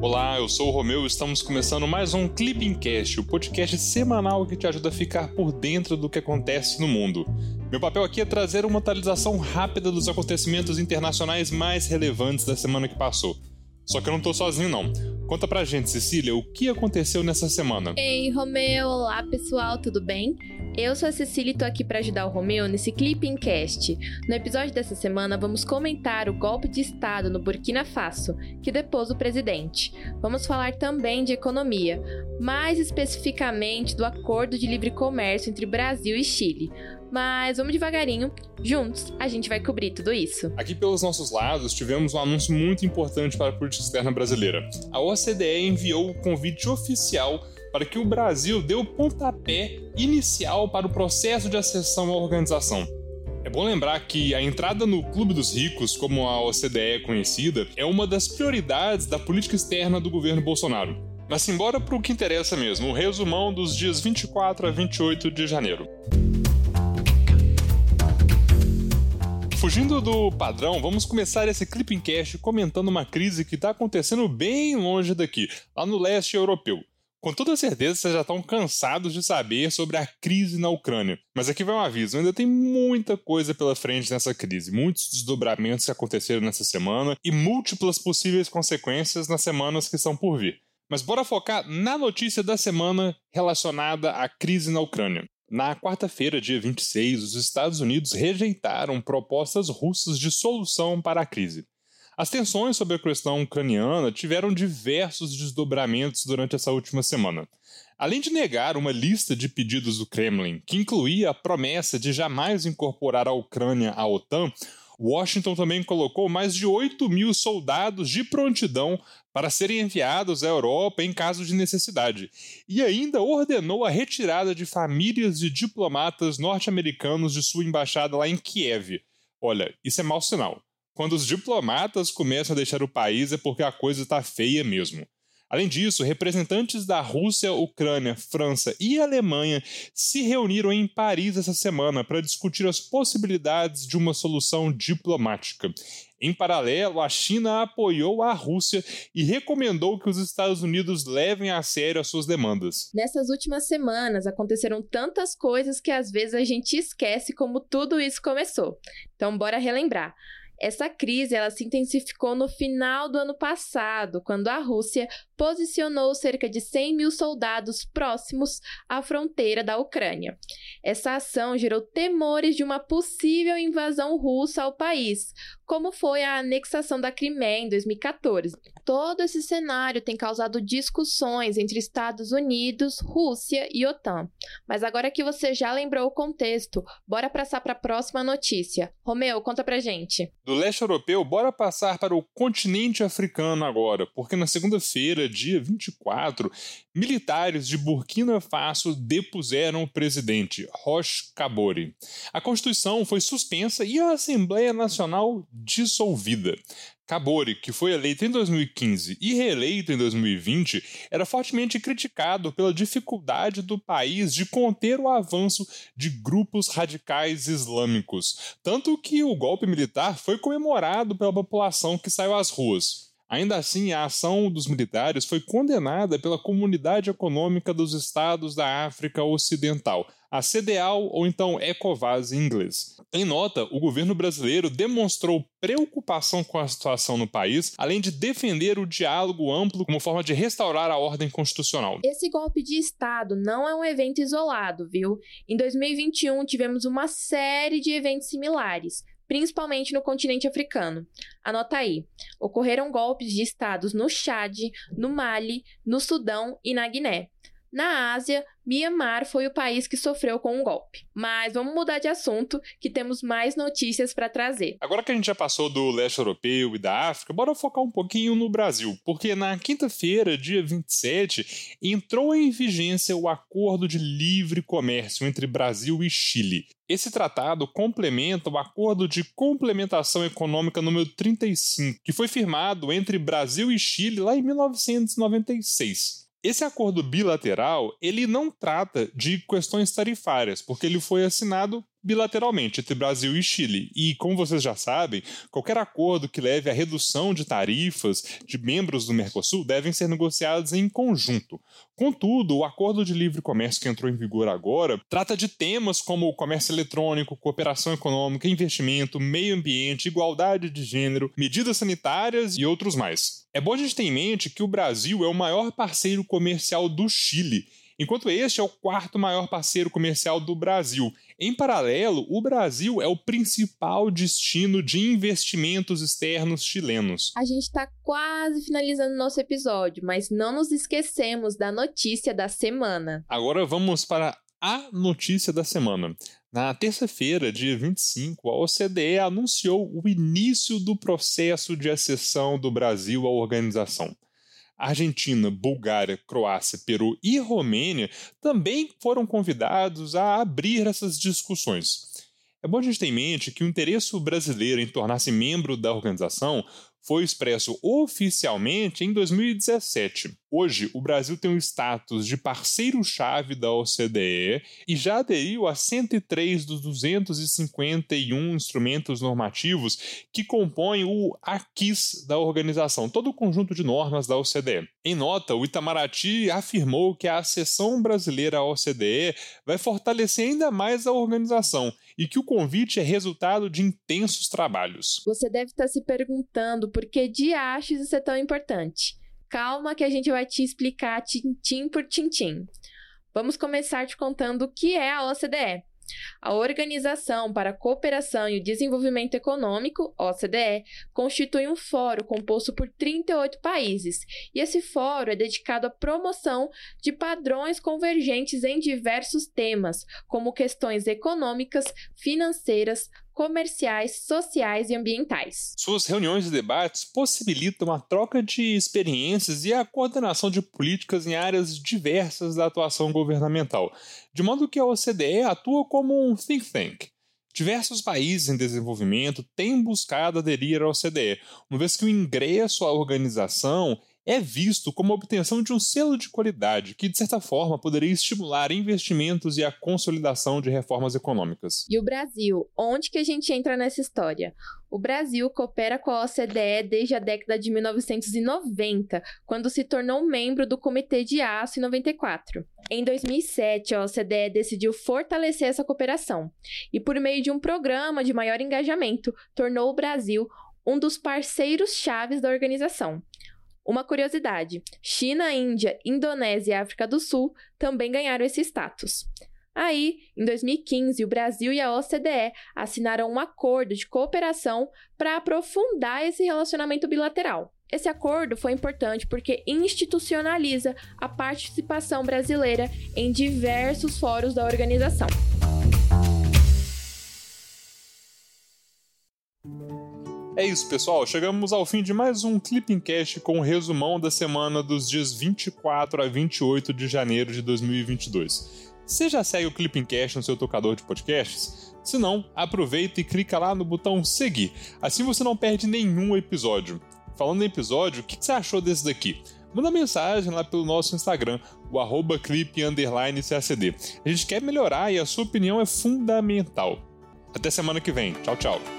Olá, eu sou o Romeu e estamos começando mais um Clipping Cast, o podcast semanal que te ajuda a ficar por dentro do que acontece no mundo. Meu papel aqui é trazer uma atualização rápida dos acontecimentos internacionais mais relevantes da semana que passou. Só que eu não tô sozinho, não. Conta pra gente, Cecília, o que aconteceu nessa semana? Ei, Romeu! Olá, pessoal, tudo bem? Eu sou a Cecília e tô aqui para ajudar o Romeu nesse Clipping Cast. No episódio dessa semana, vamos comentar o golpe de Estado no Burkina Faso, que depôs o presidente. Vamos falar também de economia, mais especificamente do acordo de livre comércio entre Brasil e Chile. Mas vamos devagarinho, juntos a gente vai cobrir tudo isso. Aqui pelos nossos lados, tivemos um anúncio muito importante para a política externa brasileira. A OCDE enviou o convite oficial para que o Brasil dê o pontapé inicial para o processo de acessão à organização. É bom lembrar que a entrada no Clube dos Ricos, como a OCDE é conhecida, é uma das prioridades da política externa do governo Bolsonaro. Mas simbora para o que interessa mesmo, o resumão dos dias 24 a 28 de janeiro. Fugindo do padrão, vamos começar esse Clipping Cast comentando uma crise que está acontecendo bem longe daqui, lá no leste europeu. Com toda certeza vocês já estão cansados de saber sobre a crise na Ucrânia. Mas aqui vai um aviso: ainda tem muita coisa pela frente nessa crise, muitos desdobramentos que aconteceram nessa semana e múltiplas possíveis consequências nas semanas que estão por vir. Mas bora focar na notícia da semana relacionada à crise na Ucrânia. Na quarta-feira, dia 26, os Estados Unidos rejeitaram propostas russas de solução para a crise. As tensões sobre a questão ucraniana tiveram diversos desdobramentos durante essa última semana. Além de negar uma lista de pedidos do Kremlin, que incluía a promessa de jamais incorporar a Ucrânia à OTAN, Washington também colocou mais de 8 mil soldados de prontidão para serem enviados à Europa em caso de necessidade, e ainda ordenou a retirada de famílias de diplomatas norte-americanos de sua embaixada lá em Kiev. Olha, isso é mau sinal. Quando os diplomatas começam a deixar o país é porque a coisa está feia mesmo. Além disso, representantes da Rússia, Ucrânia, França e Alemanha se reuniram em Paris essa semana para discutir as possibilidades de uma solução diplomática. Em paralelo, a China apoiou a Rússia e recomendou que os Estados Unidos levem a sério as suas demandas. Nessas últimas semanas aconteceram tantas coisas que às vezes a gente esquece como tudo isso começou. Então, bora relembrar. Essa crise ela se intensificou no final do ano passado, quando a Rússia posicionou cerca de 100 mil soldados próximos à fronteira da Ucrânia. Essa ação gerou temores de uma possível invasão russa ao país, como foi a anexação da Crimeia em 2014. Todo esse cenário tem causado discussões entre Estados Unidos, Rússia e OTAN. Mas agora que você já lembrou o contexto, bora passar para a próxima notícia. Romeu, conta pra gente. Do leste europeu, bora passar para o continente africano agora, porque na segunda-feira, dia 24, militares de Burkina Faso depuseram o presidente Roch Kabore. A Constituição foi suspensa e a Assembleia Nacional dissolvida. Kabore, que foi eleito em 2015 e reeleito em 2020, era fortemente criticado pela dificuldade do país de conter o avanço de grupos radicais islâmicos, tanto que o golpe militar foi comemorado pela população que saiu às ruas. Ainda assim, a ação dos militares foi condenada pela Comunidade Econômica dos Estados da África Ocidental, a CDAO ou então ECOWAS em inglês. Em nota, o governo brasileiro demonstrou preocupação com a situação no país, além de defender o diálogo amplo como forma de restaurar a ordem constitucional. Esse golpe de Estado não é um evento isolado, viu? Em 2021 tivemos uma série de eventos similares principalmente no continente africano. Anota aí: ocorreram golpes de estados no Chad, no Mali, no Sudão e na Guiné. Na Ásia, Myanmar foi o país que sofreu com um golpe. Mas vamos mudar de assunto, que temos mais notícias para trazer. Agora que a gente já passou do leste europeu e da África, bora focar um pouquinho no Brasil, porque na quinta-feira, dia 27, entrou em vigência o Acordo de Livre Comércio entre Brasil e Chile. Esse tratado complementa o Acordo de Complementação Econômica número 35, que foi firmado entre Brasil e Chile lá em 1996. Esse acordo bilateral, ele não trata de questões tarifárias, porque ele foi assinado bilateralmente entre Brasil e Chile. E, como vocês já sabem, qualquer acordo que leve à redução de tarifas de membros do Mercosul devem ser negociados em conjunto. Contudo, o acordo de livre comércio que entrou em vigor agora trata de temas como comércio eletrônico, cooperação econômica, investimento, meio ambiente, igualdade de gênero, medidas sanitárias e outros mais. É bom a gente ter em mente que o Brasil é o maior parceiro comercial do Chile enquanto este é o quarto maior parceiro comercial do Brasil. Em paralelo, o Brasil é o principal destino de investimentos externos chilenos. A gente está quase finalizando nosso episódio, mas não nos esquecemos da notícia da semana. Agora vamos para a notícia da semana. Na terça-feira, dia 25, a OCDE anunciou o início do processo de acessão do Brasil à organização. Argentina, Bulgária, Croácia, Peru e Romênia também foram convidados a abrir essas discussões. É bom a gente ter em mente que o interesse brasileiro em tornar-se membro da organização foi expresso oficialmente em 2017. Hoje, o Brasil tem o status de parceiro-chave da OCDE e já aderiu a 103 dos 251 instrumentos normativos que compõem o AQUIS da organização, todo o conjunto de normas da OCDE. Em nota, o Itamaraty afirmou que a acessão brasileira à OCDE vai fortalecer ainda mais a organização e que o convite é resultado de intensos trabalhos. Você deve estar se perguntando por que diachos isso é tão importante. Calma que a gente vai te explicar tintim por tintim. Vamos começar te contando o que é a OCDE. A Organização para a Cooperação e o Desenvolvimento Econômico, OCDE, constitui um fórum composto por 38 países, e esse fórum é dedicado à promoção de padrões convergentes em diversos temas, como questões econômicas, financeiras, comerciais, sociais e ambientais. Suas reuniões e debates possibilitam a troca de experiências e a coordenação de políticas em áreas diversas da atuação governamental, de modo que a OCDE atua como um think tank. Diversos países em desenvolvimento têm buscado aderir à OCDE, uma vez que o ingresso à organização é visto como a obtenção de um selo de qualidade que, de certa forma, poderia estimular investimentos e a consolidação de reformas econômicas. E o Brasil? Onde que a gente entra nessa história? O Brasil coopera com a OCDE desde a década de 1990, quando se tornou membro do Comitê de Aço em 94. Em 2007, a OCDE decidiu fortalecer essa cooperação e, por meio de um programa de maior engajamento, tornou o Brasil um dos parceiros chaves da organização. Uma curiosidade: China, Índia, Indonésia e África do Sul também ganharam esse status. Aí, em 2015, o Brasil e a OCDE assinaram um acordo de cooperação para aprofundar esse relacionamento bilateral. Esse acordo foi importante porque institucionaliza a participação brasileira em diversos fóruns da organização. É isso, pessoal. Chegamos ao fim de mais um Clipping Cast com o um resumão da semana dos dias 24 a 28 de janeiro de 2022. Você já segue o Clipping Cast no seu tocador de podcasts? Se não, aproveita e clica lá no botão seguir. Assim você não perde nenhum episódio. Falando em episódio, o que você achou desse daqui? Manda mensagem lá pelo nosso Instagram, o arroba clip A gente quer melhorar e a sua opinião é fundamental. Até semana que vem. Tchau, tchau.